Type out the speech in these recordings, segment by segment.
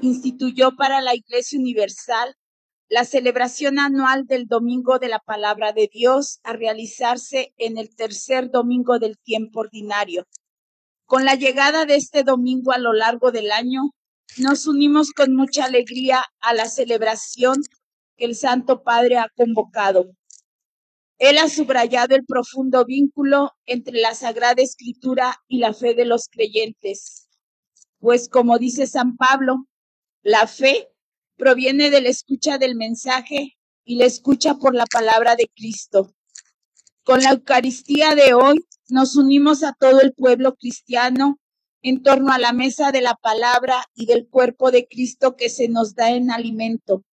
Instituyó para la Iglesia Universal la celebración anual del Domingo de la Palabra de Dios a realizarse en el tercer domingo del tiempo ordinario. Con la llegada de este domingo a lo largo del año, nos unimos con mucha alegría a la celebración que el Santo Padre ha convocado. Él ha subrayado el profundo vínculo entre la Sagrada Escritura y la fe de los creyentes, pues como dice San Pablo, la fe proviene de la escucha del mensaje y la escucha por la palabra de Cristo. Con la Eucaristía de hoy nos unimos a todo el pueblo cristiano en torno a la mesa de la palabra y del cuerpo de Cristo que se nos da en alimento.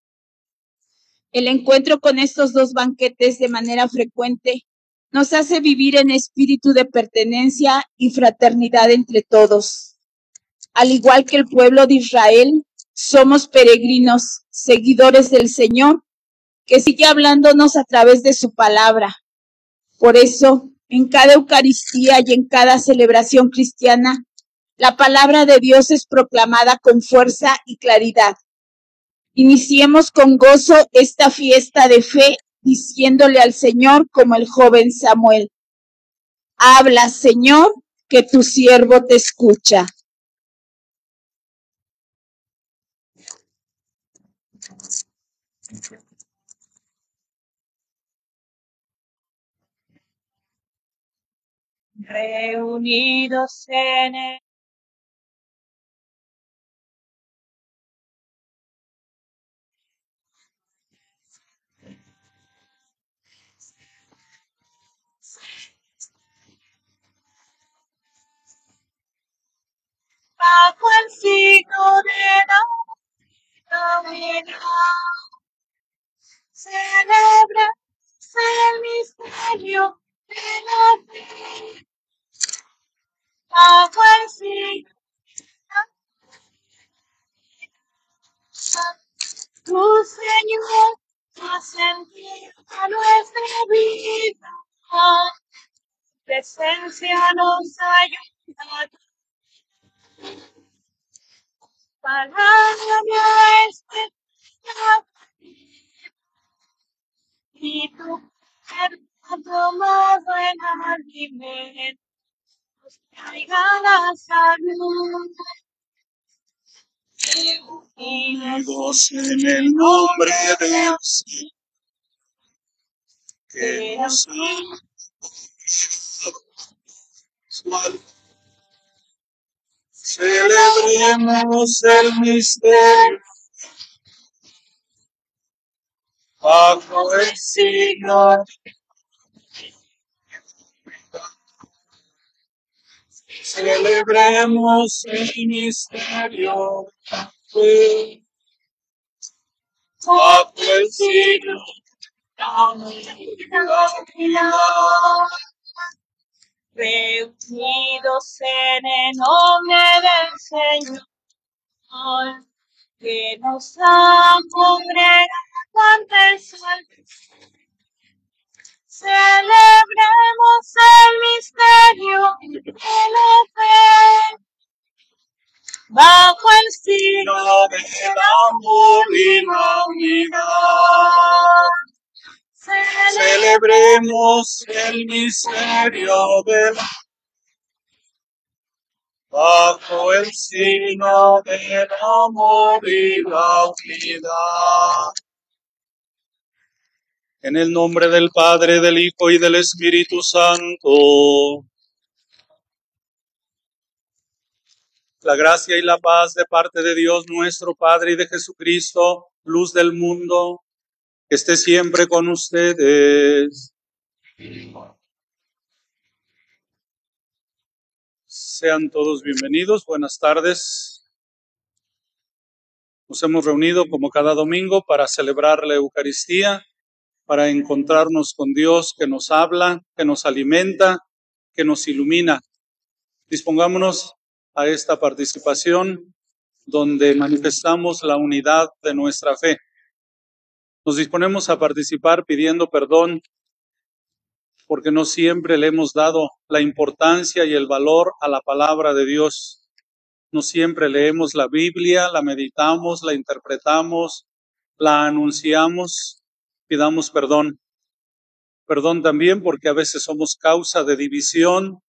El encuentro con estos dos banquetes de manera frecuente nos hace vivir en espíritu de pertenencia y fraternidad entre todos. Al igual que el pueblo de Israel, somos peregrinos, seguidores del Señor, que sigue hablándonos a través de su palabra. Por eso, en cada Eucaristía y en cada celebración cristiana, la palabra de Dios es proclamada con fuerza y claridad. Iniciemos con gozo esta fiesta de fe diciéndole al Señor como el joven Samuel, habla Señor, que tu siervo te escucha. Reunidos en el bajo el signo de la Navidad. Celebra el misterio de la fe. Bajo el signo tu Señor ha sentido a nuestra vida. Presencia nos ayuda Palabra este tu cuerpo tomado en alimento nos traiga la salud. Unidos en el nombre de Dios, que nos Celebremos el misterio bajo el signo. Celebremos el misterio bajo el signo. reunidos en el nombre del Señor, que nos ha congregado el. Celebremos el misterio de la fe. Bajo el signo y la unidad. Celebremos el misterio de la bajo el signo del amor y la unidad. En el nombre del Padre, del Hijo y del Espíritu Santo. La gracia y la paz de parte de Dios nuestro Padre y de Jesucristo, luz del mundo, esté siempre con ustedes. Sean todos bienvenidos, buenas tardes. Nos hemos reunido como cada domingo para celebrar la Eucaristía, para encontrarnos con Dios que nos habla, que nos alimenta, que nos ilumina. Dispongámonos a esta participación donde manifestamos la unidad de nuestra fe. Nos disponemos a participar pidiendo perdón porque no siempre le hemos dado la importancia y el valor a la palabra de Dios. No siempre leemos la Biblia, la meditamos, la interpretamos, la anunciamos, pidamos perdón. Perdón también porque a veces somos causa de división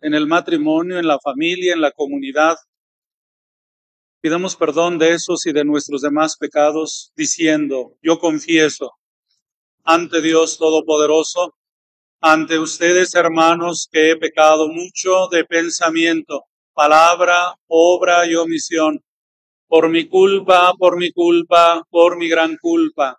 en el matrimonio, en la familia, en la comunidad. Pidamos perdón de esos y de nuestros demás pecados, diciendo, yo confieso ante Dios Todopoderoso, ante ustedes, hermanos, que he pecado mucho de pensamiento, palabra, obra y omisión, por mi culpa, por mi culpa, por mi gran culpa.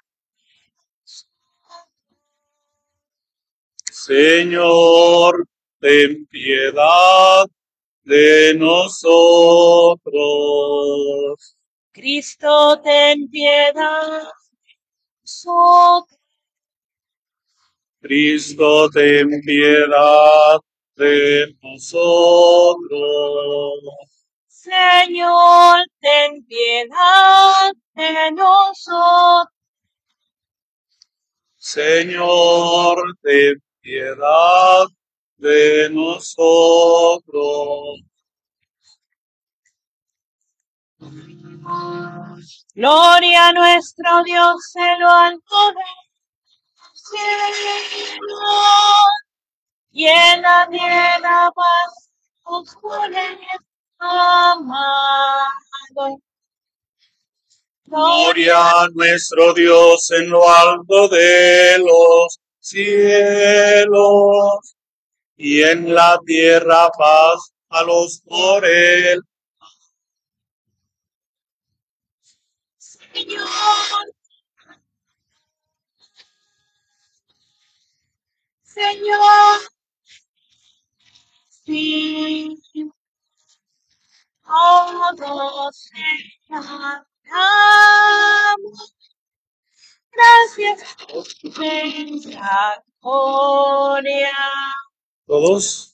Señor, ten piedad de nosotros. Cristo, ten piedad. Nosotros. Cristo, ten piedad de nosotros. Señor, ten piedad de nosotros. Señor, ten piedad de nosotros. Gloria a nuestro Dios en lo alto la tierra paz os amado. Gloria a nuestro Dios en lo alto de los cielos y en la tierra paz a los por él. Señor. Señor. Sí. Todos amamos. Gracias misericordia. Todos.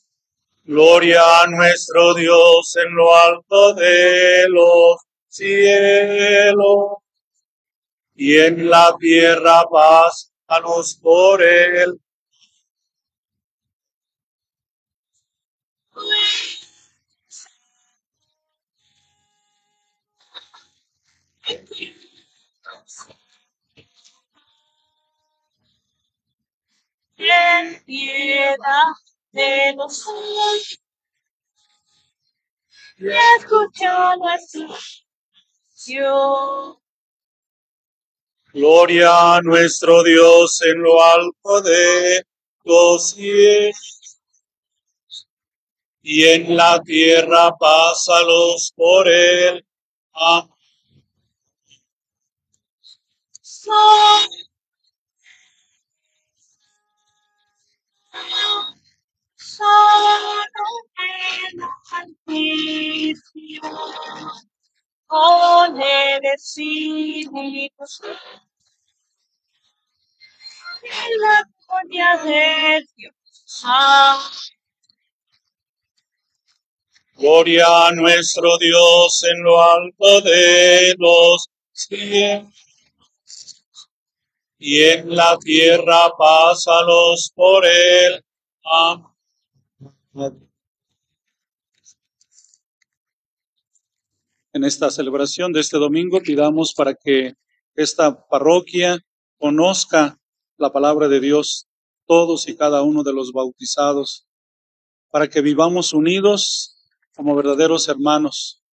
Gloria a nuestro Dios en lo alto de los cielos y en la tierra paz a los por él. Ten piedad de nosotros. Y escucha nuestra oración. Gloria a nuestro Dios en lo alto de los cielos y en la tierra paz a los por él. Amén. Solo en Altísimo, con el Espíritu en la gloria de Dios. Gloria a nuestro Dios en lo alto de los cielos y en la tierra paz a los por él. Amén. En esta celebración de este domingo pidamos para que esta parroquia conozca la palabra de Dios, todos y cada uno de los bautizados, para que vivamos unidos como verdaderos hermanos,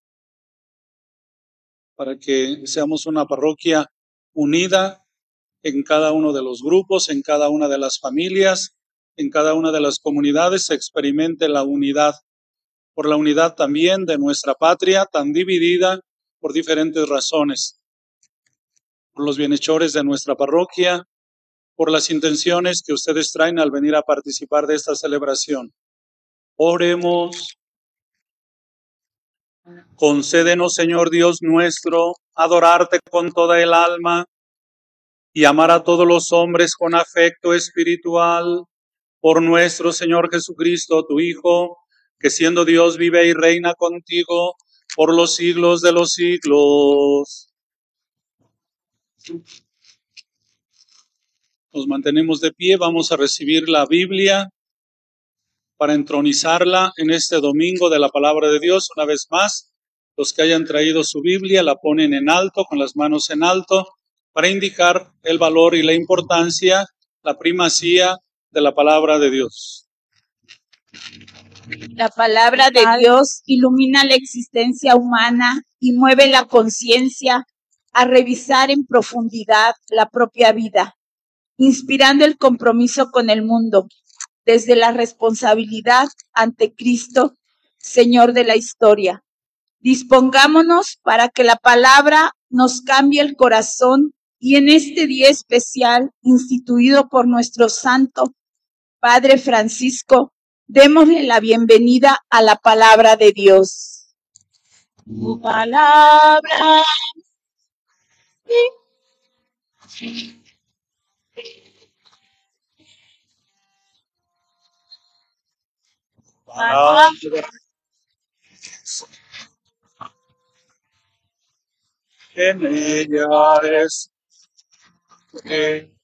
para que seamos una parroquia unida en cada uno de los grupos, en cada una de las familias, en cada una de las comunidades, se experimente la unidad, por la unidad también de nuestra patria, tan dividida por diferentes razones, por los bienhechores de nuestra parroquia, por las intenciones que ustedes traen al venir a participar de esta celebración. Oremos. Concédenos, Señor Dios nuestro, adorarte con toda el alma y amar a todos los hombres con afecto espiritual por nuestro Señor Jesucristo, tu Hijo, que siendo Dios vive y reina contigo por los siglos de los siglos. Nos mantenemos de pie, vamos a recibir la Biblia para entronizarla en este domingo de la palabra de Dios. Una vez más, los que hayan traído su Biblia la ponen en alto, con las manos en alto, para indicar el valor y la importancia, la primacía de la palabra de Dios. La palabra de Dios ilumina la existencia humana y mueve la conciencia a revisar en profundidad la propia vida, inspirando el compromiso con el mundo, desde la responsabilidad ante Cristo, Señor de la historia. Dispongámonos para que la palabra nos cambie el corazón y en este día especial instituido por nuestro santo Padre Francisco, démosle la bienvenida a la palabra de Dios. Tu palabra. Palabra. En ella es que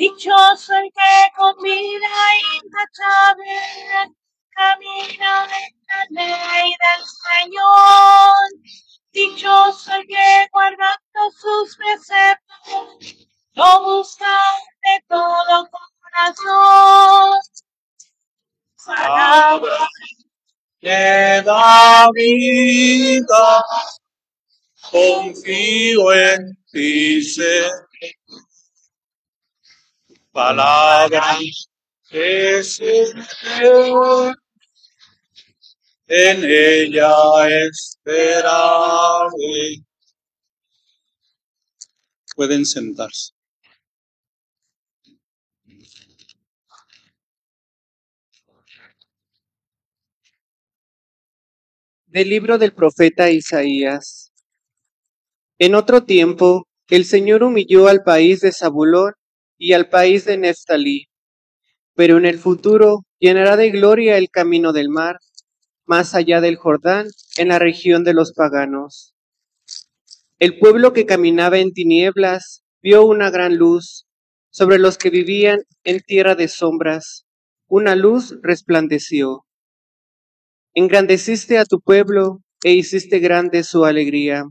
Dichoso el que con vida intachable camina en la ley del Señor. Dichoso el que guardando sus preceptos lo busca de todo corazón. Palabra que da vida. Confío en ti, Señor. Palabra que se en ella esperaré. Pueden sentarse. Del libro del profeta Isaías. En otro tiempo, el Señor humilló al país de Zabulón y al país de Neftalí, pero en el futuro llenará de gloria el camino del mar, más allá del Jordán, en la región de los paganos. El pueblo que caminaba en tinieblas vio una gran luz sobre los que vivían en tierra de sombras. Una luz resplandeció. Engrandeciste a tu pueblo e hiciste grande su alegría.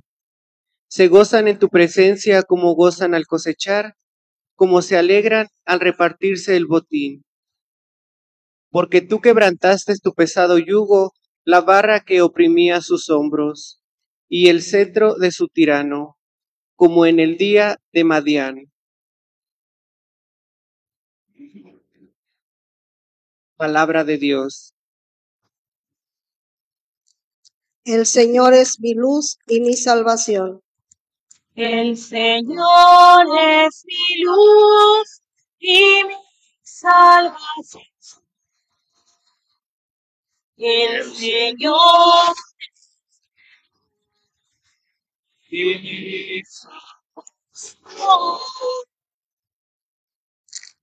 Se gozan en tu presencia como gozan al cosechar, como se alegran al repartirse el botín. Porque tú quebrantaste tu pesado yugo, la barra que oprimía sus hombros, y el cetro de su tirano, como en el día de Madián. Palabra de Dios. El Señor es mi luz y mi salvación. El Señor es mi luz y mi salvación. El Señor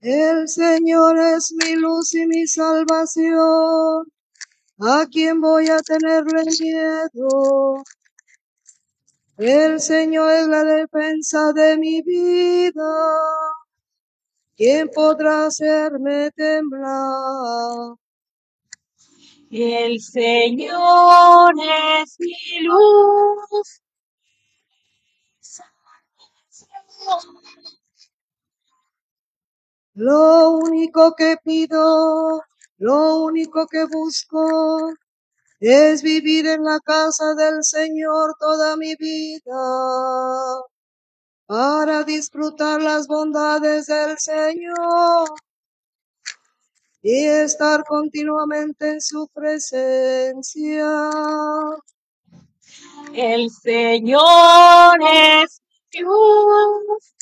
El Señor es mi luz y mi salvación. ¿A quién voy a tenerle miedo? El Señor es la defensa de mi vida. ¿Quién podrá hacerme temblar? El Señor es mi luz. Lo único que pido, lo único que busco, es vivir en la casa del Señor toda mi vida, para disfrutar las bondades del Señor y estar continuamente en su presencia. El Señor es luz.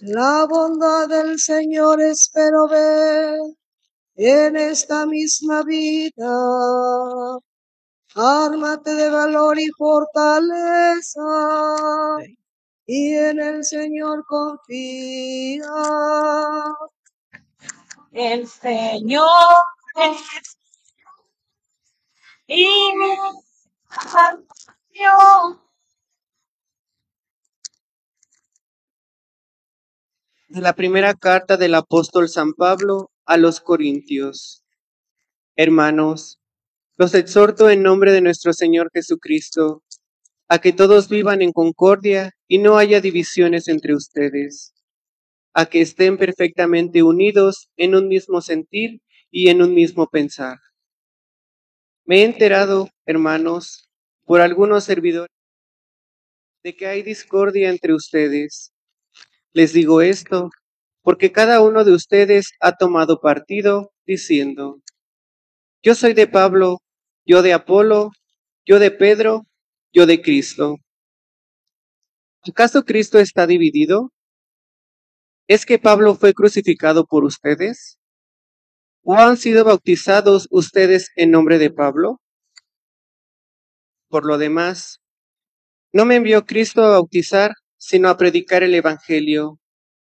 La bondad del Señor espero ver en esta misma vida. Ármate de valor y fortaleza, y en el Señor confía. El Señor es y mi salvación. De la primera carta del apóstol San Pablo a los Corintios. Hermanos, los exhorto en nombre de nuestro Señor Jesucristo a que todos vivan en concordia y no haya divisiones entre ustedes, a que estén perfectamente unidos en un mismo sentir y en un mismo pensar. Me he enterado, hermanos, por algunos servidores, de que hay discordia entre ustedes. Les digo esto porque cada uno de ustedes ha tomado partido diciendo, yo soy de Pablo, yo de Apolo, yo de Pedro, yo de Cristo. ¿Acaso Cristo está dividido? ¿Es que Pablo fue crucificado por ustedes? ¿O han sido bautizados ustedes en nombre de Pablo? Por lo demás, no me envió Cristo a bautizar, sino a predicar el Evangelio,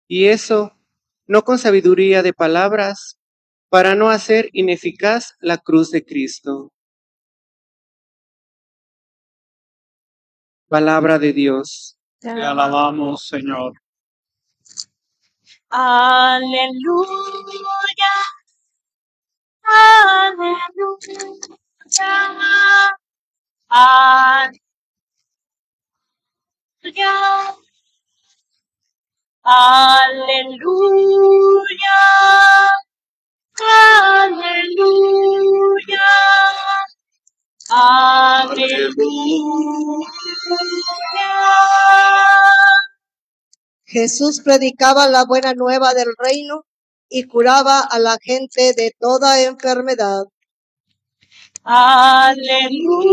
y eso no con sabiduría de palabras, para no hacer ineficaz la cruz de Cristo. Palabra de Dios. Te alabamos, Señor. Aleluya. Aleluya. Aleluya. Aleluya. Aleluya. Aleluya. Jesús predicaba la buena nueva del reino y curaba a la gente de toda enfermedad. Aleluya.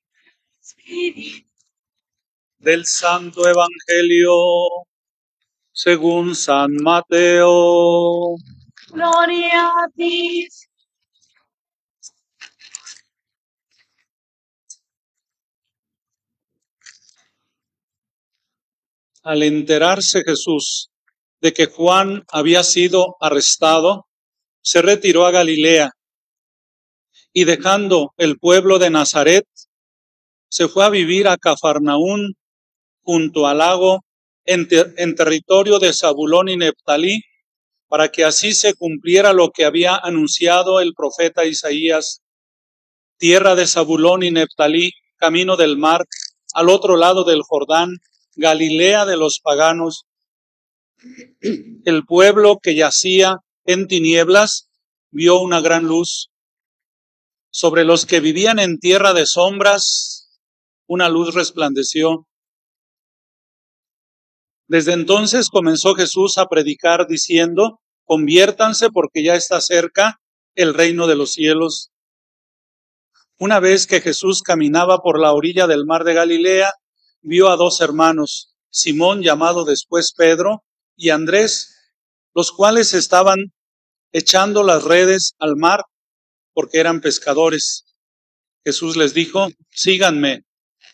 Del Santo Evangelio según San Mateo. Gloria a ti. Al enterarse Jesús de que Juan había sido arrestado, se retiró a Galilea y dejando el pueblo de Nazaret, se fue a vivir a Cafarnaún junto al lago en, ter- en territorio de Zabulón y Neftalí, para que así se cumpliera lo que había anunciado el profeta Isaías, tierra de Zabulón y Neftalí, camino del mar, al otro lado del Jordán, Galilea de los paganos. El pueblo que yacía en tinieblas vio una gran luz. Sobre los que vivían en tierra de sombras, una luz resplandeció. Desde entonces comenzó Jesús a predicar diciendo, conviértanse porque ya está cerca el reino de los cielos. Una vez que Jesús caminaba por la orilla del mar de Galilea, vio a dos hermanos, Simón llamado después Pedro y Andrés, los cuales estaban echando las redes al mar porque eran pescadores. Jesús les dijo, síganme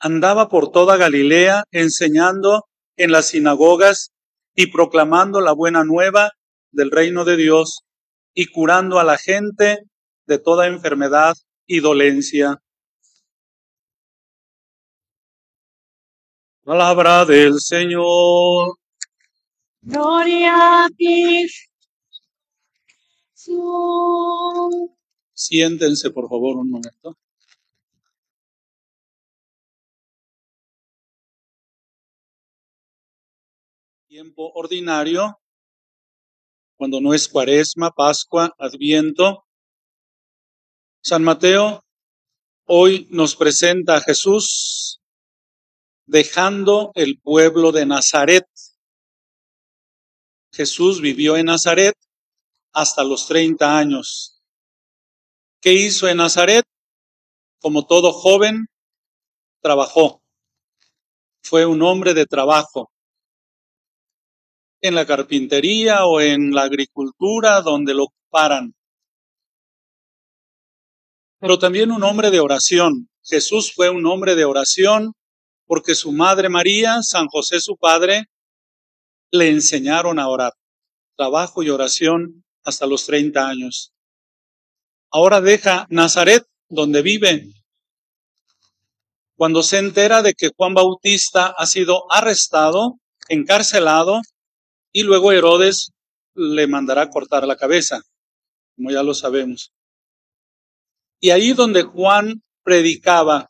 Andaba por toda Galilea enseñando en las sinagogas y proclamando la buena nueva del reino de Dios y curando a la gente de toda enfermedad y dolencia. Palabra del Señor. Gloria a ti. Siéntense, por favor, un momento. Tiempo ordinario, cuando no es cuaresma, pascua, adviento. San Mateo hoy nos presenta a Jesús dejando el pueblo de Nazaret. Jesús vivió en Nazaret hasta los 30 años. ¿Qué hizo en Nazaret? Como todo joven, trabajó. Fue un hombre de trabajo. En la carpintería o en la agricultura, donde lo paran. Pero también un hombre de oración. Jesús fue un hombre de oración porque su madre María, San José su padre, le enseñaron a orar. Trabajo y oración hasta los 30 años. Ahora deja Nazaret, donde vive. Cuando se entera de que Juan Bautista ha sido arrestado, encarcelado, y luego Herodes le mandará cortar la cabeza, como ya lo sabemos. Y ahí donde Juan predicaba,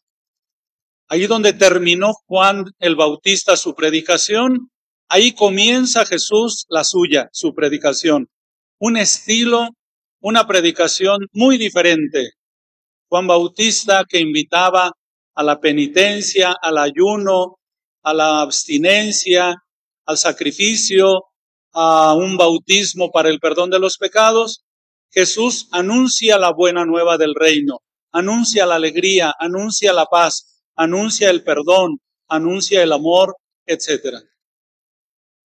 ahí donde terminó Juan el Bautista su predicación, ahí comienza Jesús la suya, su predicación. Un estilo, una predicación muy diferente. Juan Bautista que invitaba a la penitencia, al ayuno, a la abstinencia, al sacrificio, a un bautismo para el perdón de los pecados, Jesús anuncia la buena nueva del reino, anuncia la alegría, anuncia la paz, anuncia el perdón, anuncia el amor, etc.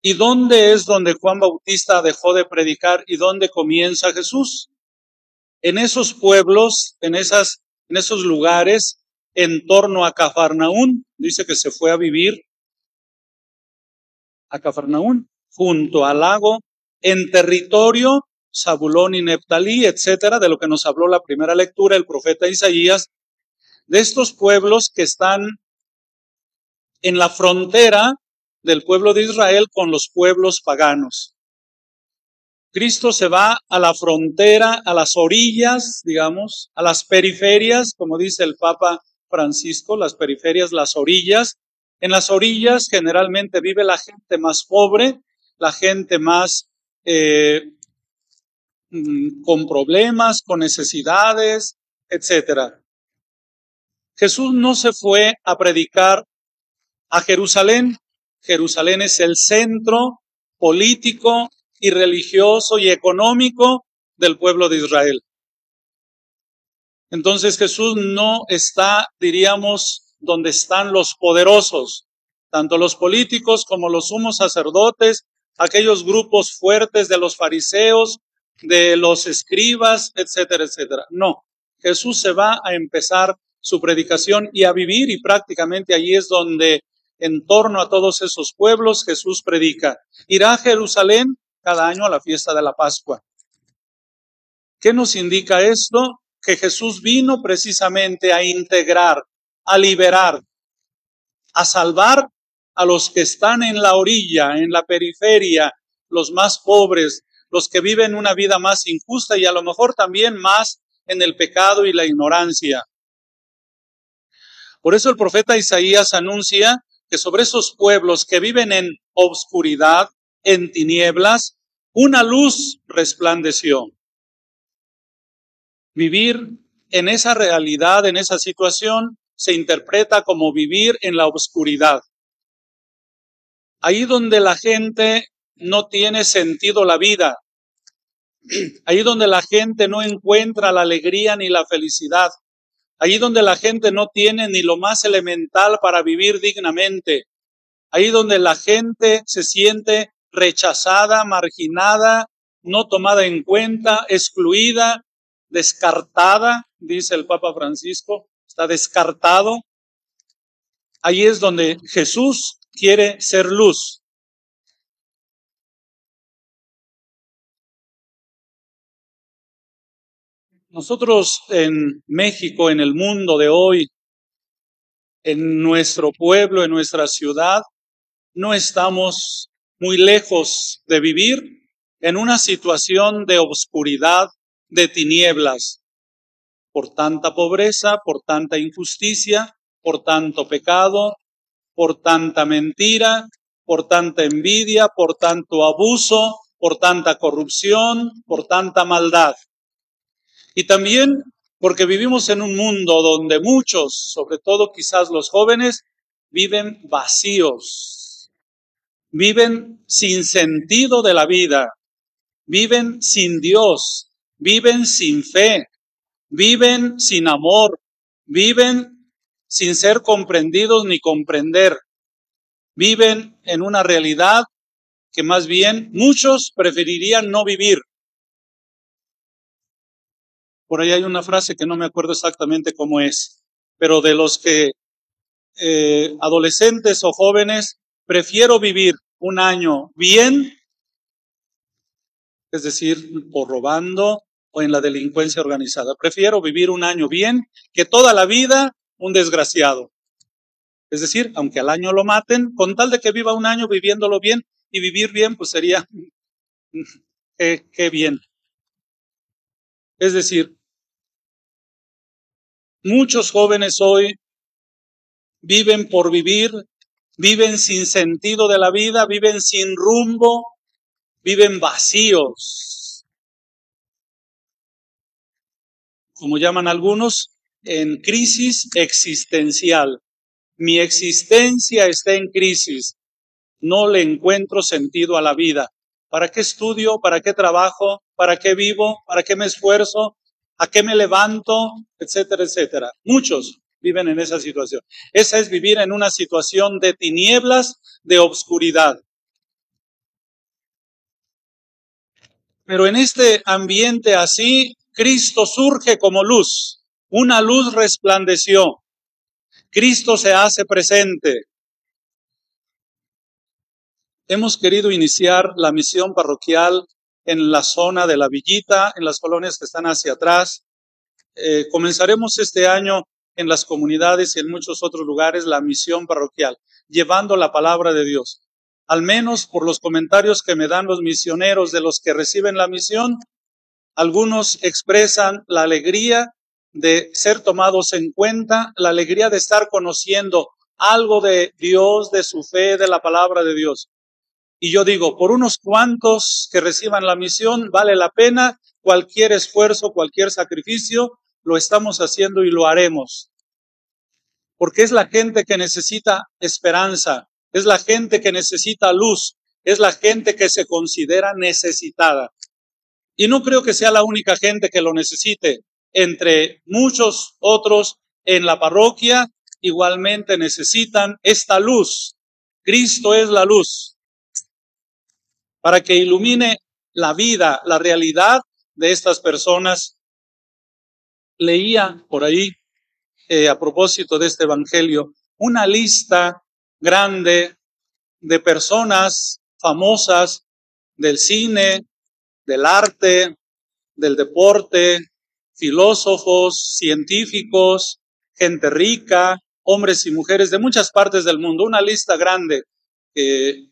¿Y dónde es donde Juan Bautista dejó de predicar y dónde comienza Jesús? En esos pueblos, en esas, en esos lugares, en torno a Cafarnaún, dice que se fue a vivir a Cafarnaún, junto al lago, en territorio Zabulón y Neptalí, etcétera, de lo que nos habló la primera lectura el profeta Isaías, de estos pueblos que están en la frontera del pueblo de Israel con los pueblos paganos. Cristo se va a la frontera, a las orillas, digamos, a las periferias, como dice el Papa Francisco, las periferias, las orillas. En las orillas generalmente vive la gente más pobre, la gente más eh, mm, con problemas, con necesidades, etcétera. Jesús no se fue a predicar a Jerusalén. Jerusalén es el centro político y religioso y económico del pueblo de Israel. Entonces Jesús no está, diríamos, donde están los poderosos, tanto los políticos como los sumos sacerdotes, aquellos grupos fuertes de los fariseos, de los escribas, etcétera, etcétera. No, Jesús se va a empezar su predicación y a vivir y prácticamente allí es donde en torno a todos esos pueblos Jesús predica. Irá a Jerusalén cada año a la fiesta de la Pascua. ¿Qué nos indica esto? Que Jesús vino precisamente a integrar, a liberar, a salvar a los que están en la orilla, en la periferia, los más pobres, los que viven una vida más injusta y a lo mejor también más en el pecado y la ignorancia. Por eso el profeta Isaías anuncia que sobre esos pueblos que viven en obscuridad, en tinieblas, una luz resplandeció. Vivir en esa realidad, en esa situación, se interpreta como vivir en la obscuridad. Ahí donde la gente no tiene sentido la vida, ahí donde la gente no encuentra la alegría ni la felicidad, Ahí donde la gente no tiene ni lo más elemental para vivir dignamente. Ahí donde la gente se siente rechazada, marginada, no tomada en cuenta, excluida, descartada, dice el Papa Francisco, está descartado. Ahí es donde Jesús quiere ser luz. Nosotros en México, en el mundo de hoy, en nuestro pueblo, en nuestra ciudad, no estamos muy lejos de vivir en una situación de obscuridad, de tinieblas, por tanta pobreza, por tanta injusticia, por tanto pecado, por tanta mentira, por tanta envidia, por tanto abuso, por tanta corrupción, por tanta maldad. Y también porque vivimos en un mundo donde muchos, sobre todo quizás los jóvenes, viven vacíos, viven sin sentido de la vida, viven sin Dios, viven sin fe, viven sin amor, viven sin ser comprendidos ni comprender, viven en una realidad que más bien muchos preferirían no vivir. Por ahí hay una frase que no me acuerdo exactamente cómo es, pero de los que eh, adolescentes o jóvenes, prefiero vivir un año bien, es decir, o robando o en la delincuencia organizada. Prefiero vivir un año bien que toda la vida un desgraciado. Es decir, aunque al año lo maten, con tal de que viva un año viviéndolo bien y vivir bien, pues sería qué bien. Es decir, Muchos jóvenes hoy viven por vivir, viven sin sentido de la vida, viven sin rumbo, viven vacíos. Como llaman algunos, en crisis existencial. Mi existencia está en crisis. No le encuentro sentido a la vida. ¿Para qué estudio? ¿Para qué trabajo? ¿Para qué vivo? ¿Para qué me esfuerzo? ¿A qué me levanto? Etcétera, etcétera. Muchos viven en esa situación. Esa es vivir en una situación de tinieblas, de obscuridad. Pero en este ambiente así, Cristo surge como luz. Una luz resplandeció. Cristo se hace presente. Hemos querido iniciar la misión parroquial en la zona de la villita, en las colonias que están hacia atrás. Eh, comenzaremos este año en las comunidades y en muchos otros lugares la misión parroquial, llevando la palabra de Dios. Al menos por los comentarios que me dan los misioneros de los que reciben la misión, algunos expresan la alegría de ser tomados en cuenta, la alegría de estar conociendo algo de Dios, de su fe, de la palabra de Dios. Y yo digo, por unos cuantos que reciban la misión, vale la pena cualquier esfuerzo, cualquier sacrificio, lo estamos haciendo y lo haremos. Porque es la gente que necesita esperanza, es la gente que necesita luz, es la gente que se considera necesitada. Y no creo que sea la única gente que lo necesite. Entre muchos otros en la parroquia igualmente necesitan esta luz. Cristo es la luz para que ilumine la vida, la realidad de estas personas. Leía por ahí, eh, a propósito de este Evangelio, una lista grande de personas famosas del cine, del arte, del deporte, filósofos, científicos, gente rica, hombres y mujeres de muchas partes del mundo, una lista grande que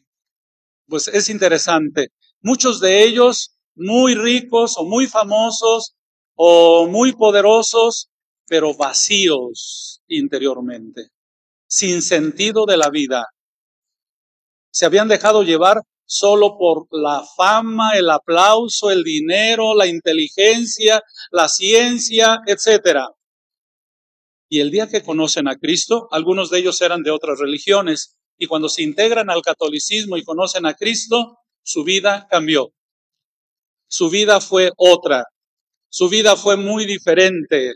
pues es interesante. Muchos de ellos muy ricos o muy famosos o muy poderosos, pero vacíos interiormente, sin sentido de la vida. Se habían dejado llevar solo por la fama, el aplauso, el dinero, la inteligencia, la ciencia, etcétera. Y el día que conocen a Cristo, algunos de ellos eran de otras religiones, y cuando se integran al catolicismo y conocen a Cristo, su vida cambió. Su vida fue otra. Su vida fue muy diferente.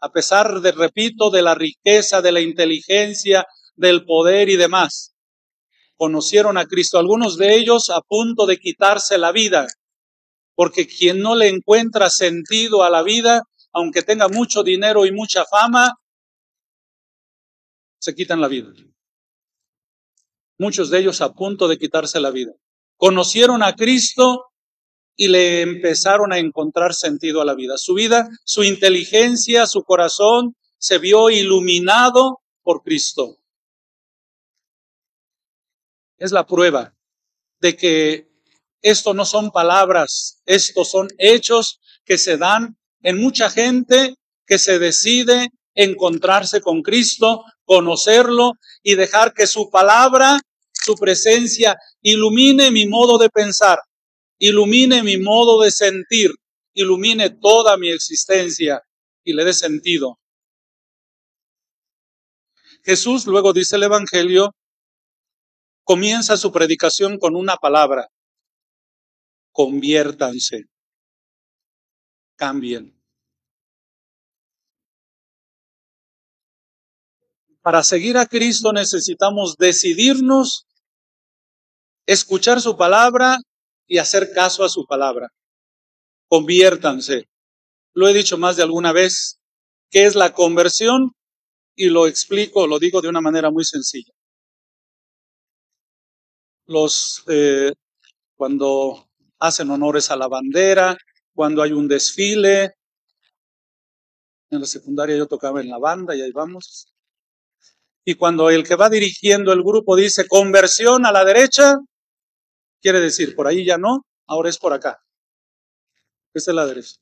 A pesar de, repito, de la riqueza, de la inteligencia, del poder y demás. Conocieron a Cristo. Algunos de ellos a punto de quitarse la vida. Porque quien no le encuentra sentido a la vida, aunque tenga mucho dinero y mucha fama, se quitan la vida muchos de ellos a punto de quitarse la vida. Conocieron a Cristo y le empezaron a encontrar sentido a la vida. Su vida, su inteligencia, su corazón se vio iluminado por Cristo. Es la prueba de que esto no son palabras, estos son hechos que se dan en mucha gente que se decide encontrarse con Cristo, conocerlo y dejar que su palabra, su presencia, ilumine mi modo de pensar, ilumine mi modo de sentir, ilumine toda mi existencia y le dé sentido. Jesús, luego dice el Evangelio, comienza su predicación con una palabra, conviértanse, cambien. Para seguir a Cristo necesitamos decidirnos, escuchar su palabra y hacer caso a su palabra. Conviértanse. Lo he dicho más de alguna vez. ¿Qué es la conversión? Y lo explico, lo digo de una manera muy sencilla. Los, eh, cuando hacen honores a la bandera, cuando hay un desfile. En la secundaria yo tocaba en la banda y ahí vamos. Y cuando el que va dirigiendo el grupo dice conversión a la derecha, quiere decir por ahí ya no, ahora es por acá. Esta es la derecha.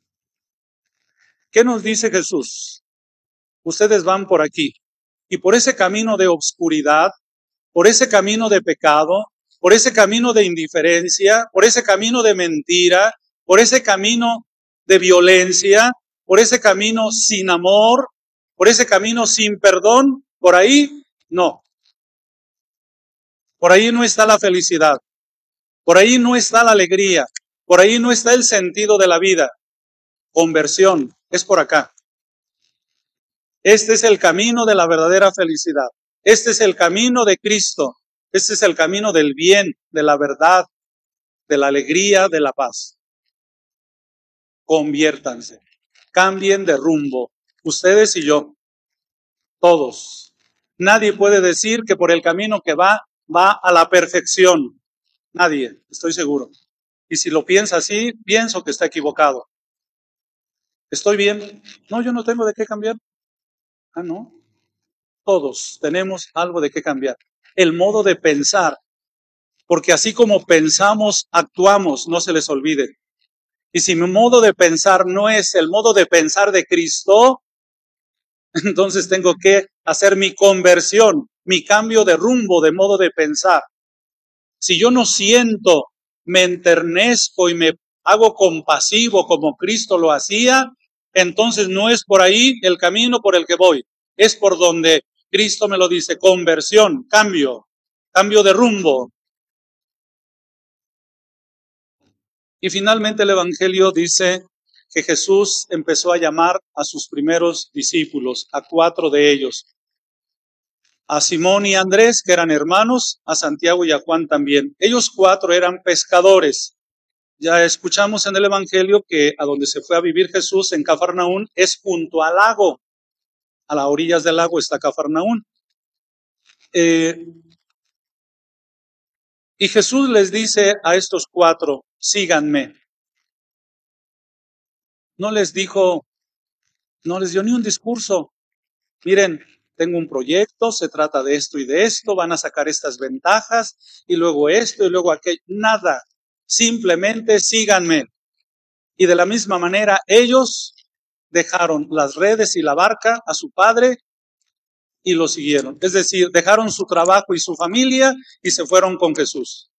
¿Qué nos dice Jesús? Ustedes van por aquí. Y por ese camino de obscuridad, por ese camino de pecado, por ese camino de indiferencia, por ese camino de mentira, por ese camino de violencia, por ese camino sin amor, por ese camino sin perdón, por ahí no. Por ahí no está la felicidad. Por ahí no está la alegría. Por ahí no está el sentido de la vida. Conversión es por acá. Este es el camino de la verdadera felicidad. Este es el camino de Cristo. Este es el camino del bien, de la verdad, de la alegría, de la paz. Conviértanse, cambien de rumbo, ustedes y yo, todos. Nadie puede decir que por el camino que va, va a la perfección. Nadie, estoy seguro. Y si lo piensa así, pienso que está equivocado. ¿Estoy bien? No, yo no tengo de qué cambiar. Ah, no. Todos tenemos algo de qué cambiar el modo de pensar, porque así como pensamos, actuamos, no se les olvide. Y si mi modo de pensar no es el modo de pensar de Cristo, entonces tengo que hacer mi conversión, mi cambio de rumbo, de modo de pensar. Si yo no siento, me enternezco y me hago compasivo como Cristo lo hacía, entonces no es por ahí el camino por el que voy, es por donde Cristo me lo dice, conversión, cambio, cambio de rumbo. Y finalmente el Evangelio dice que Jesús empezó a llamar a sus primeros discípulos, a cuatro de ellos, a Simón y Andrés, que eran hermanos, a Santiago y a Juan también. Ellos cuatro eran pescadores. Ya escuchamos en el Evangelio que a donde se fue a vivir Jesús en Cafarnaún es junto al lago a las orillas del lago está Cafarnaún. Eh, y Jesús les dice a estos cuatro, síganme. No les dijo, no les dio ni un discurso. Miren, tengo un proyecto, se trata de esto y de esto, van a sacar estas ventajas y luego esto y luego aquello. Nada, simplemente síganme. Y de la misma manera, ellos dejaron las redes y la barca a su padre y lo siguieron. Es decir, dejaron su trabajo y su familia y se fueron con Jesús.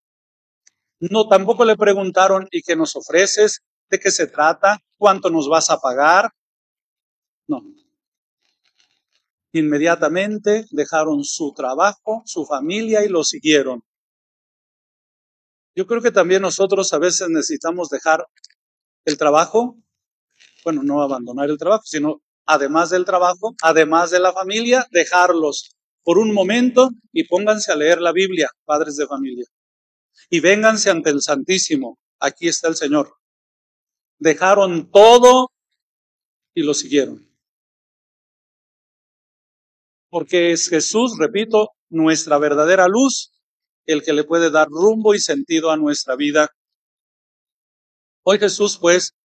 No, tampoco le preguntaron, ¿y qué nos ofreces? ¿De qué se trata? ¿Cuánto nos vas a pagar? No. Inmediatamente dejaron su trabajo, su familia y lo siguieron. Yo creo que también nosotros a veces necesitamos dejar el trabajo, bueno, no abandonar el trabajo, sino además del trabajo, además de la familia, dejarlos por un momento y pónganse a leer la Biblia, padres de familia. Y vénganse ante el Santísimo. Aquí está el Señor. Dejaron todo y lo siguieron. Porque es Jesús, repito, nuestra verdadera luz, el que le puede dar rumbo y sentido a nuestra vida Hoy Jesús, pues,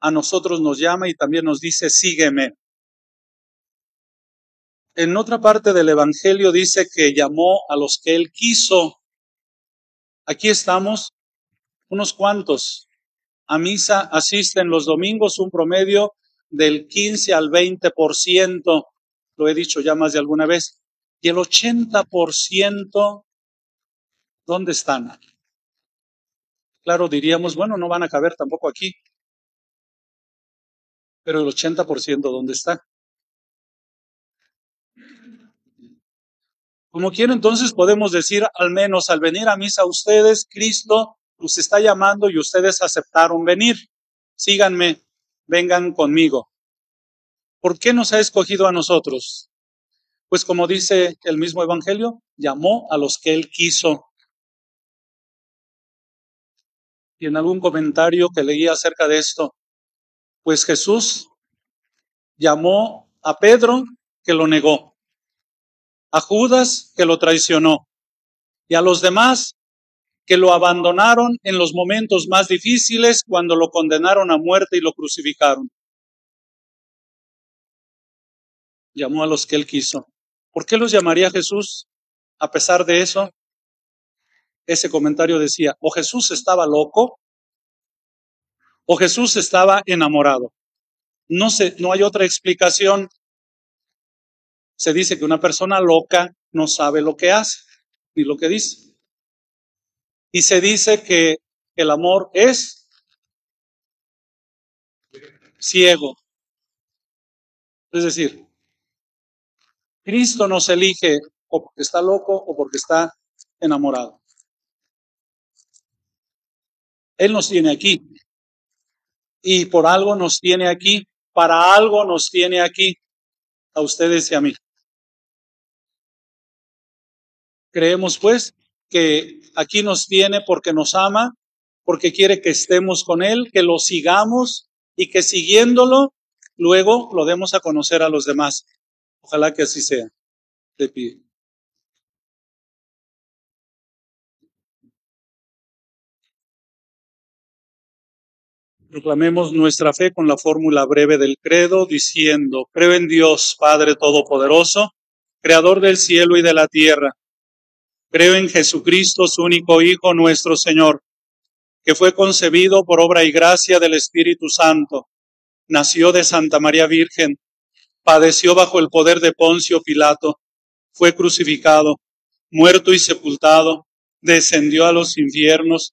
a nosotros nos llama y también nos dice, sígueme. En otra parte del Evangelio dice que llamó a los que él quiso. Aquí estamos, unos cuantos. A misa asisten los domingos un promedio del 15 al 20%, lo he dicho ya más de alguna vez, y el 80%, ¿dónde están? Claro, diríamos, bueno, no van a caber tampoco aquí, pero el 80% ¿dónde está? Como quiera, entonces podemos decir, al menos al venir a misa ustedes, Cristo los está llamando y ustedes aceptaron venir. Síganme, vengan conmigo. ¿Por qué nos ha escogido a nosotros? Pues como dice el mismo Evangelio, llamó a los que él quiso. Y en algún comentario que leí acerca de esto, pues Jesús llamó a Pedro que lo negó, a Judas que lo traicionó y a los demás que lo abandonaron en los momentos más difíciles cuando lo condenaron a muerte y lo crucificaron. Llamó a los que él quiso. ¿Por qué los llamaría Jesús? A pesar de eso, ese comentario decía, o Jesús estaba loco, o Jesús estaba enamorado. No sé, no hay otra explicación. Se dice que una persona loca no sabe lo que hace ni lo que dice. Y se dice que el amor es ciego. Es decir, Cristo nos elige o porque está loco o porque está enamorado. Él nos tiene aquí. Y por algo nos tiene aquí. Para algo nos tiene aquí. A ustedes y a mí. Creemos pues que aquí nos tiene porque nos ama, porque quiere que estemos con Él, que lo sigamos y que siguiéndolo, luego lo demos a conocer a los demás. Ojalá que así sea. Te pido. Proclamemos nuestra fe con la fórmula breve del credo, diciendo, creo en Dios, Padre Todopoderoso, Creador del cielo y de la tierra. Creo en Jesucristo, su único Hijo, nuestro Señor, que fue concebido por obra y gracia del Espíritu Santo, nació de Santa María Virgen, padeció bajo el poder de Poncio Pilato, fue crucificado, muerto y sepultado, descendió a los infiernos,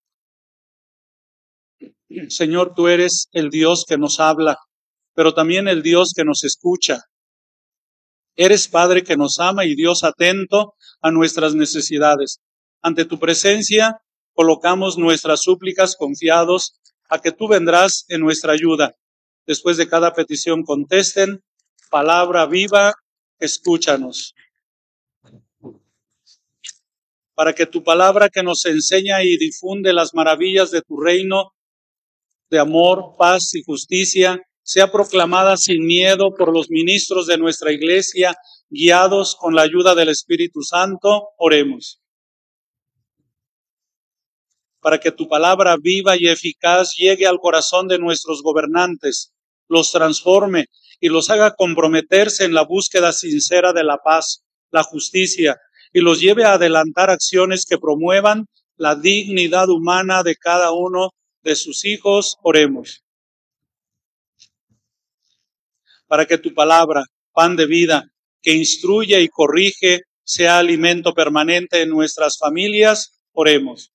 Señor, tú eres el Dios que nos habla, pero también el Dios que nos escucha. Eres Padre que nos ama y Dios atento a nuestras necesidades. Ante tu presencia colocamos nuestras súplicas confiados a que tú vendrás en nuestra ayuda. Después de cada petición contesten, palabra viva, escúchanos. Para que tu palabra que nos enseña y difunde las maravillas de tu reino de amor, paz y justicia sea proclamada sin miedo por los ministros de nuestra iglesia, guiados con la ayuda del Espíritu Santo, oremos. Para que tu palabra viva y eficaz llegue al corazón de nuestros gobernantes, los transforme y los haga comprometerse en la búsqueda sincera de la paz, la justicia, y los lleve a adelantar acciones que promuevan la dignidad humana de cada uno de sus hijos. Oremos. Para que tu palabra, pan de vida, que instruye y corrige, sea alimento permanente en nuestras familias. Oremos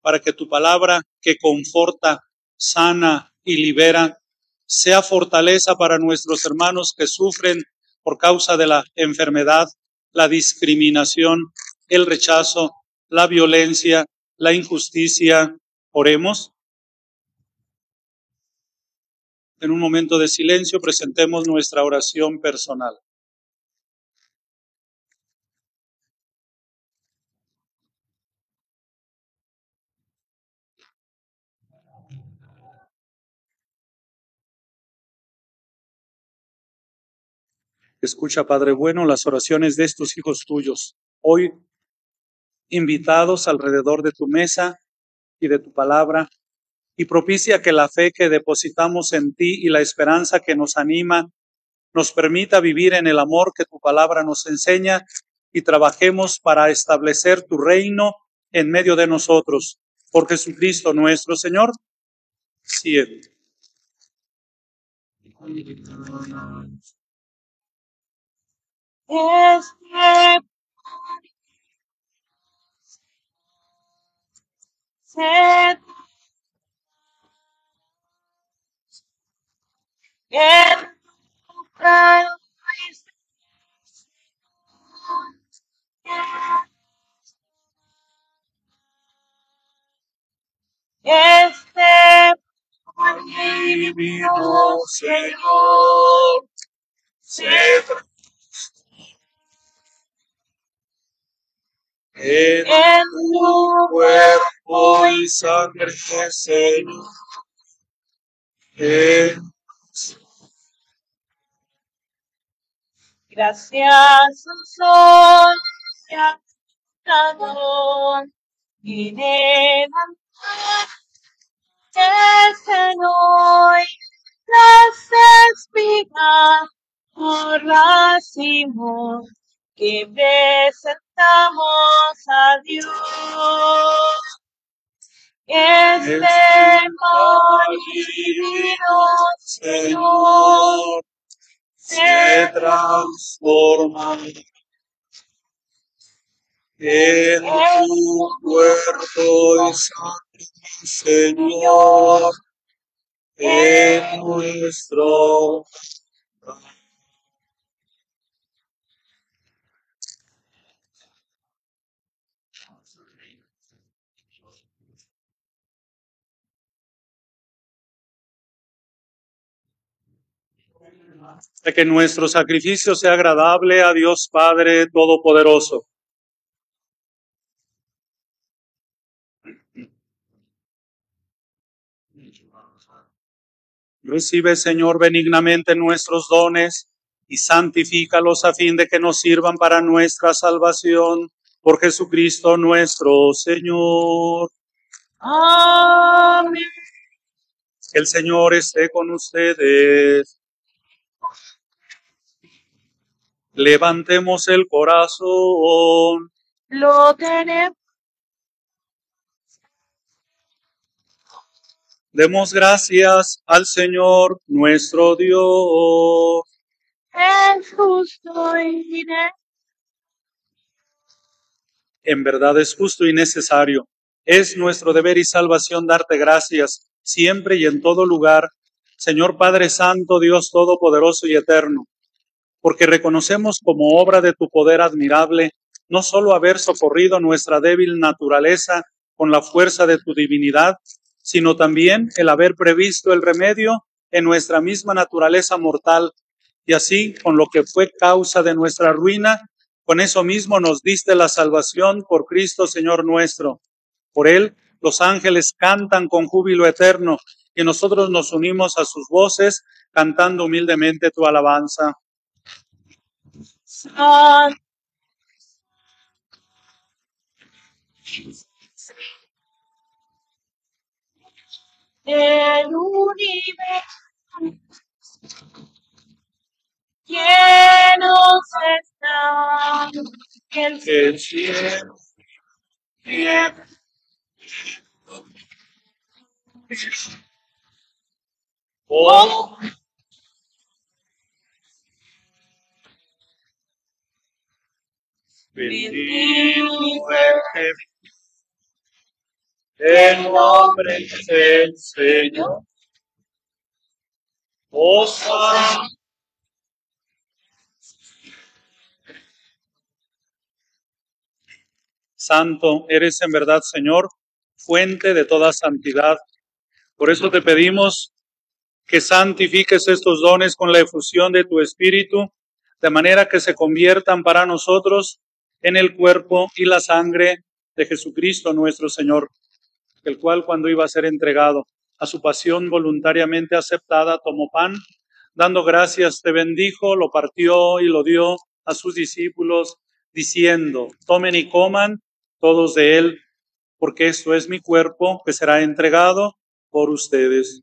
para que tu palabra que conforta, sana y libera, sea fortaleza para nuestros hermanos que sufren por causa de la enfermedad, la discriminación, el rechazo, la violencia, la injusticia. Oremos. En un momento de silencio presentemos nuestra oración personal. Escucha, Padre bueno, las oraciones de estos hijos tuyos, hoy invitados alrededor de tu mesa y de tu palabra, y propicia que la fe que depositamos en ti y la esperanza que nos anima nos permita vivir en el amor que tu palabra nos enseña y trabajemos para establecer tu reino en medio de nosotros. Por Jesucristo nuestro Señor. Siete. Este sed en tu país. Este divino Señor, se En en tu cuerpo y sangre, Señor. En Gracias son Salvador y de hoy las espigas por racimos que presentamos a Dios. Este divino Señor. Se transforma. En tu cuerpo y sangre, Señor, en nuestro de que nuestro sacrificio sea agradable a Dios Padre Todopoderoso. Recibe, Señor, benignamente nuestros dones y santifícalos a fin de que nos sirvan para nuestra salvación por Jesucristo nuestro Señor. Amén. Que el Señor esté con ustedes. Levantemos el corazón. Lo tenemos. Demos gracias al Señor nuestro Dios. Es justo y En verdad es justo y necesario. Es nuestro deber y salvación darte gracias siempre y en todo lugar, Señor Padre Santo, Dios Todopoderoso y Eterno, porque reconocemos como obra de tu poder admirable no solo haber socorrido nuestra débil naturaleza con la fuerza de tu divinidad, sino también el haber previsto el remedio en nuestra misma naturaleza mortal, y así con lo que fue causa de nuestra ruina, con eso mismo nos diste la salvación por Cristo Señor nuestro. Por él los ángeles cantan con júbilo eterno y nosotros nos unimos a sus voces cantando humildemente tu alabanza. Cielo oh, bendito el el nombre del Señor. San- Santo eres en verdad, Señor, fuente de toda santidad. Por eso te pedimos que santifiques estos dones con la efusión de tu Espíritu, de manera que se conviertan para nosotros en el cuerpo y la sangre de Jesucristo nuestro Señor, el cual cuando iba a ser entregado a su pasión voluntariamente aceptada, tomó pan, dando gracias, te bendijo, lo partió y lo dio a sus discípulos, diciendo, tomen y coman todos de él, porque esto es mi cuerpo que será entregado por ustedes.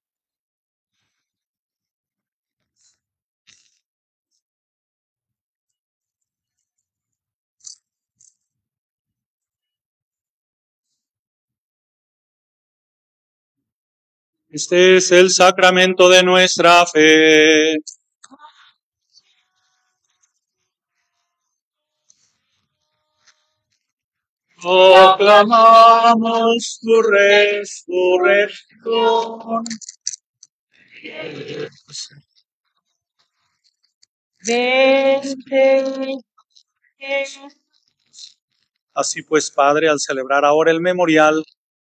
Este es el sacramento de nuestra fe. Proclamamos tu resurrección. Así pues, Padre, al celebrar ahora el memorial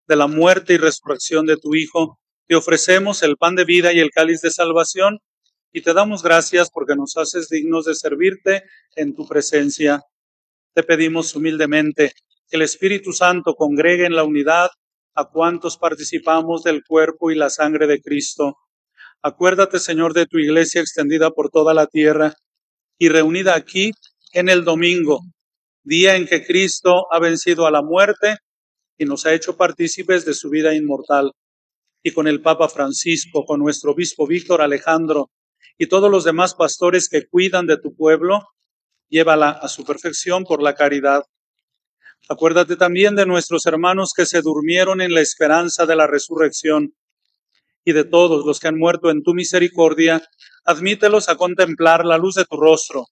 de la muerte y resurrección de tu Hijo, te ofrecemos el pan de vida y el cáliz de salvación y te damos gracias porque nos haces dignos de servirte en tu presencia. Te pedimos humildemente que el Espíritu Santo congregue en la unidad a cuantos participamos del cuerpo y la sangre de Cristo. Acuérdate, Señor, de tu iglesia extendida por toda la tierra y reunida aquí en el domingo, día en que Cristo ha vencido a la muerte y nos ha hecho partícipes de su vida inmortal. Y con el Papa Francisco, con nuestro obispo Víctor Alejandro y todos los demás pastores que cuidan de tu pueblo, llévala a su perfección por la caridad. Acuérdate también de nuestros hermanos que se durmieron en la esperanza de la resurrección y de todos los que han muerto en tu misericordia, admítelos a contemplar la luz de tu rostro.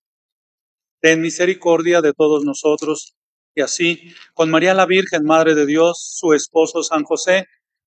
Ten misericordia de todos nosotros. Y así, con María la Virgen, Madre de Dios, su esposo San José,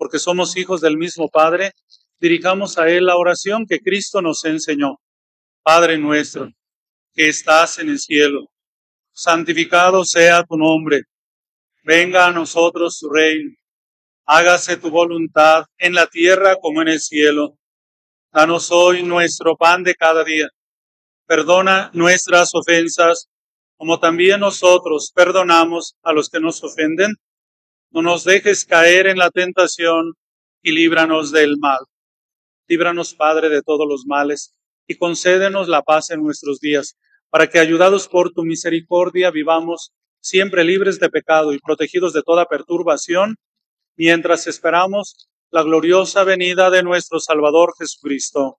porque somos hijos del mismo Padre, dirijamos a Él la oración que Cristo nos enseñó. Padre nuestro, que estás en el cielo, santificado sea tu nombre. Venga a nosotros tu reino. Hágase tu voluntad en la tierra como en el cielo. Danos hoy nuestro pan de cada día. Perdona nuestras ofensas, como también nosotros perdonamos a los que nos ofenden. No nos dejes caer en la tentación y líbranos del mal. Líbranos, Padre, de todos los males y concédenos la paz en nuestros días, para que, ayudados por tu misericordia, vivamos siempre libres de pecado y protegidos de toda perturbación, mientras esperamos la gloriosa venida de nuestro Salvador Jesucristo.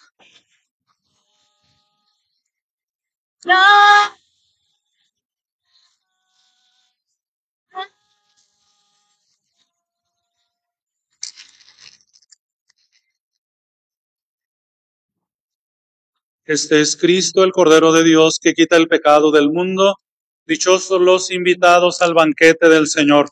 Este es Cristo, el Cordero de Dios, que quita el pecado del mundo. Dichosos los invitados al banquete del Señor.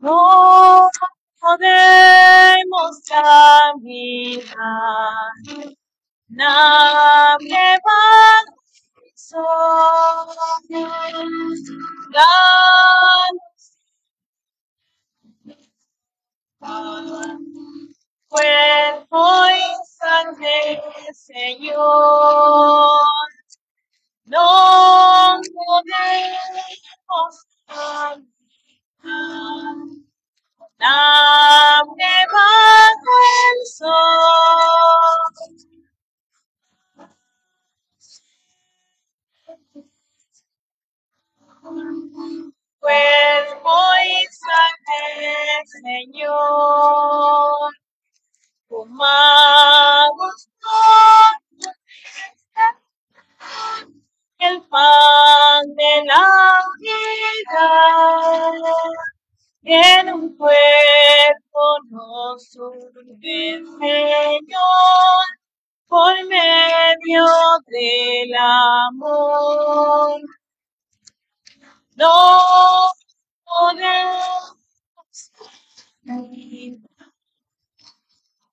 No podemos caminar. Navegar solos. Danos cuerpo y sangre, Señor. No podemos caminar. Dame bajo el sol. Cuerpo y sangre, Señor. El pan de la vida en un cuerpo nos une, Señor, por medio del amor. No podemos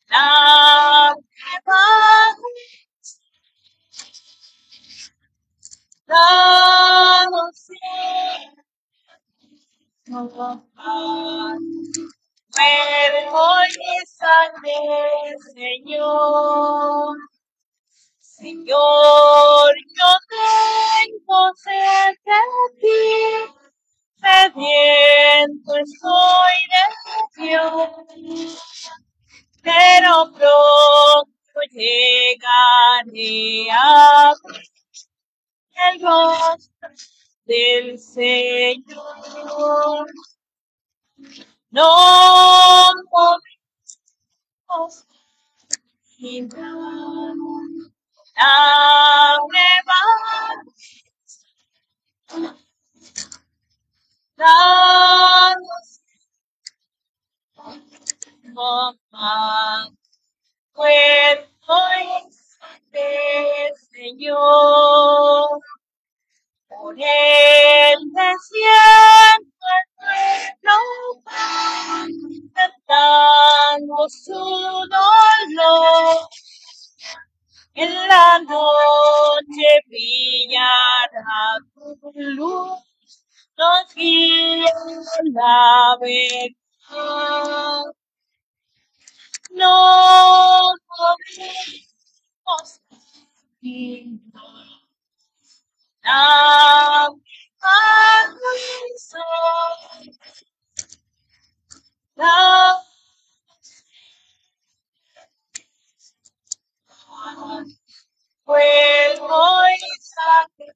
la danos Sangre, Señor. Señor, yo tengo sed de ti, sediento estoy de Dios, pero pronto llegaré a el rostro del Señor. No podemos la Danos más cuerpo sangre, Señor. Por el desierto el pueblo cantando su dolor. En la noche brillará tu luz, nos guía la verdad. No podemos ignorar la razón. La cuerpo y sangre,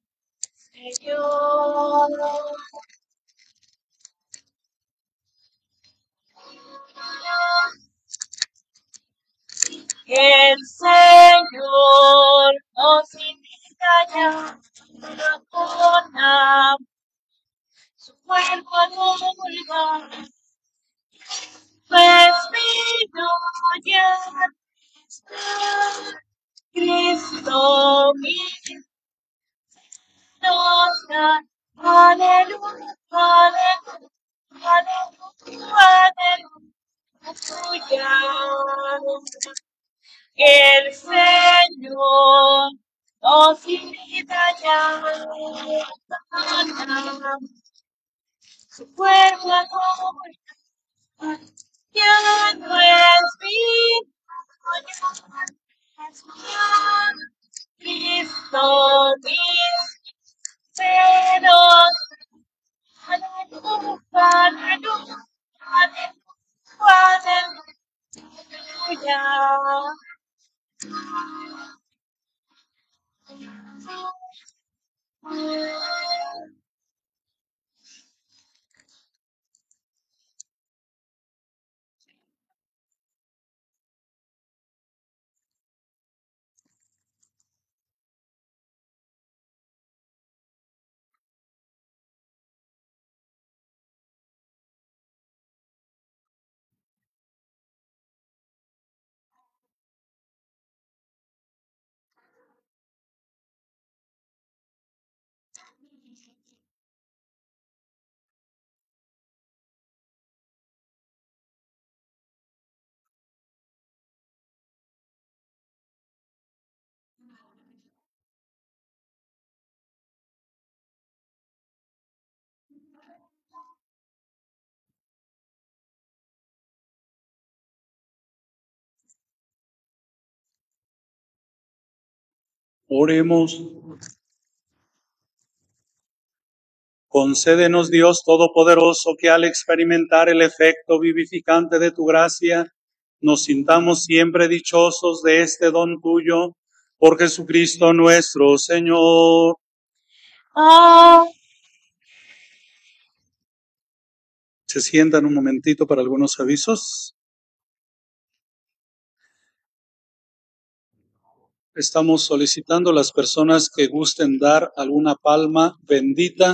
Señor. El Señor nos invita ya a con su cuerpo a colgar. Pues vino ya está aleluya, aleluya, aleluya, aleluya. El Señor invita ya su cuerpo a comunión. Ya no es vida, Cristo, míseros. Aleluya, aleluya, aleluya, aleluya. Oremos. Concédenos, Dios Todopoderoso, que al experimentar el efecto vivificante de tu gracia, nos sintamos siempre dichosos de este don tuyo, por Jesucristo nuestro Señor. Ah, Se sientan un momentito para algunos avisos. Estamos solicitando las personas que gusten dar alguna palma bendita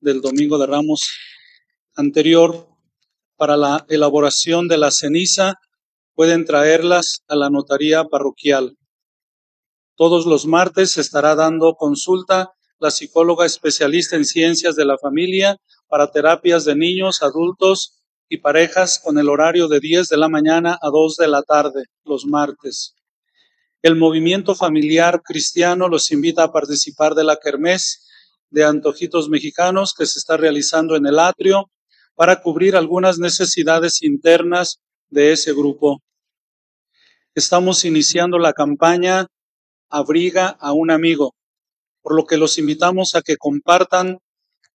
del Domingo de Ramos anterior para la elaboración de la ceniza. Pueden traerlas a la notaría parroquial. Todos los martes estará dando consulta la psicóloga especialista en ciencias de la familia para terapias de niños, adultos y parejas con el horario de 10 de la mañana a 2 de la tarde los martes. El movimiento familiar cristiano los invita a participar de la kermés de antojitos mexicanos que se está realizando en el atrio para cubrir algunas necesidades internas de ese grupo. Estamos iniciando la campaña Abriga a un amigo, por lo que los invitamos a que compartan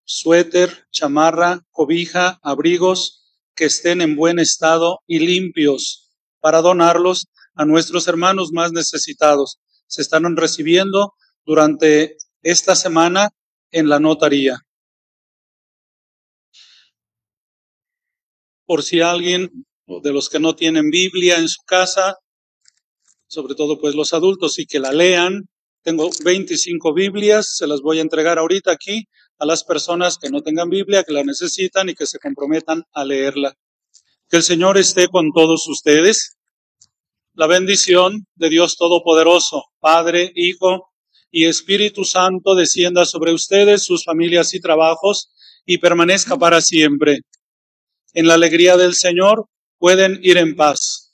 suéter, chamarra, cobija, abrigos que estén en buen estado y limpios para donarlos a nuestros hermanos más necesitados. Se están recibiendo durante esta semana en la notaría. Por si alguien de los que no tienen Biblia en su casa, sobre todo pues los adultos, y que la lean, tengo 25 Biblias, se las voy a entregar ahorita aquí a las personas que no tengan Biblia, que la necesitan y que se comprometan a leerla. Que el Señor esté con todos ustedes. La bendición de Dios Todopoderoso, Padre, Hijo y Espíritu Santo descienda sobre ustedes, sus familias y trabajos y permanezca para siempre. En la alegría del Señor pueden ir en paz.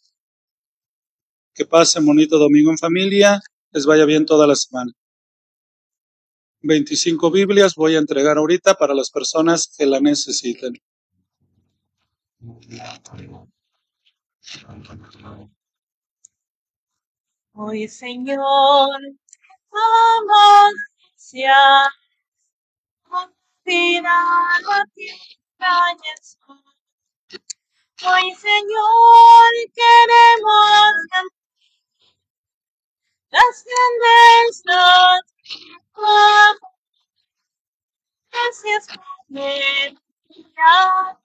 Que pasen bonito domingo en familia, les vaya bien toda la semana. 25 Biblias voy a entregar ahorita para las personas que la necesiten. Hoy, Señor, vamos hacia final a ti Jesús. Hoy, Señor, queremos las grandezas Gracias por venir a